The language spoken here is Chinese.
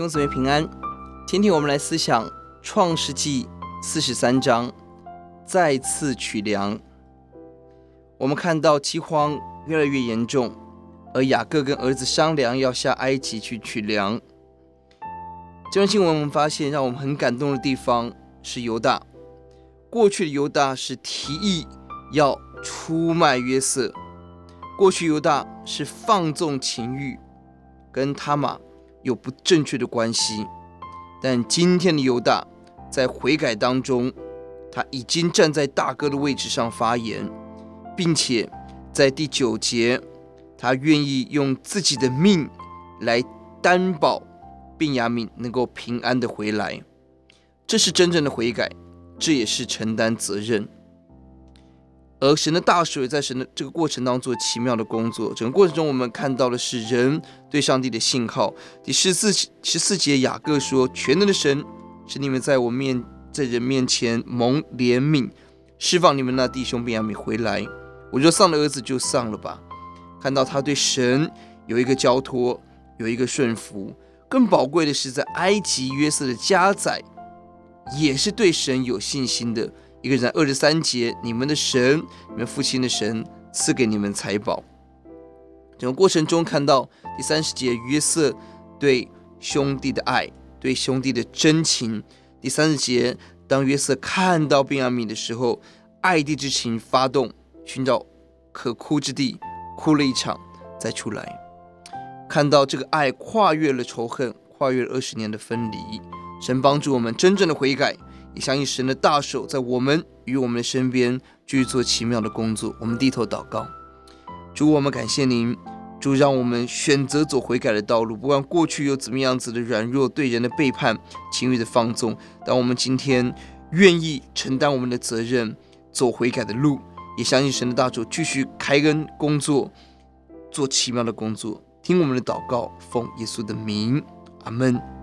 弟兄姊妹平安，今天我们来思想创世纪四十三章，再次取粮。我们看到饥荒越来越严重，而雅各跟儿子商量要下埃及去取粮。这段经文我们发现，让我们很感动的地方是犹大。过去的犹大是提议要出卖约瑟，过去犹大是放纵情欲，跟他玛有不正确的关系。但今天的犹大在悔改当中，他已经站在大哥的位置上发言，并且在第九节，他愿意用自己的命来担保便雅悯能够平安的回来。这是真正的悔改。这也是承担责任，而神的大手也在神的这个过程当中做奇妙的工作。整个过程中，我们看到的是人对上帝的信号。第十四十四节，雅各说：“全能的神是你们在我面在人面前蒙怜悯，释放你们那弟兄便雅悯回来。我说丧了儿子，就丧了吧。”看到他对神有一个交托，有一个顺服。更宝贵的是，在埃及约瑟的家宰。也是对神有信心的一个人。二十三节，你们的神，你们父亲的神赐给你们财宝。整个过程中看到第三十节，约瑟对兄弟的爱，对兄弟的真情。第三十节，当约瑟看到便雅悯的时候，爱弟之情发动，寻找可哭之地，哭了一场，再出来，看到这个爱跨越了仇恨，跨越了二十年的分离。神帮助我们真正的悔改，也相信神的大手在我们与我们的身边继续做奇妙的工作。我们低头祷告，主，我们感谢您，主，让我们选择走悔改的道路，不管过去有怎么样子的软弱、对人的背叛、情欲的放纵，当我们今天愿意承担我们的责任，走悔改的路，也相信神的大手继续开恩工作，做奇妙的工作。听我们的祷告，奉耶稣的名，阿门。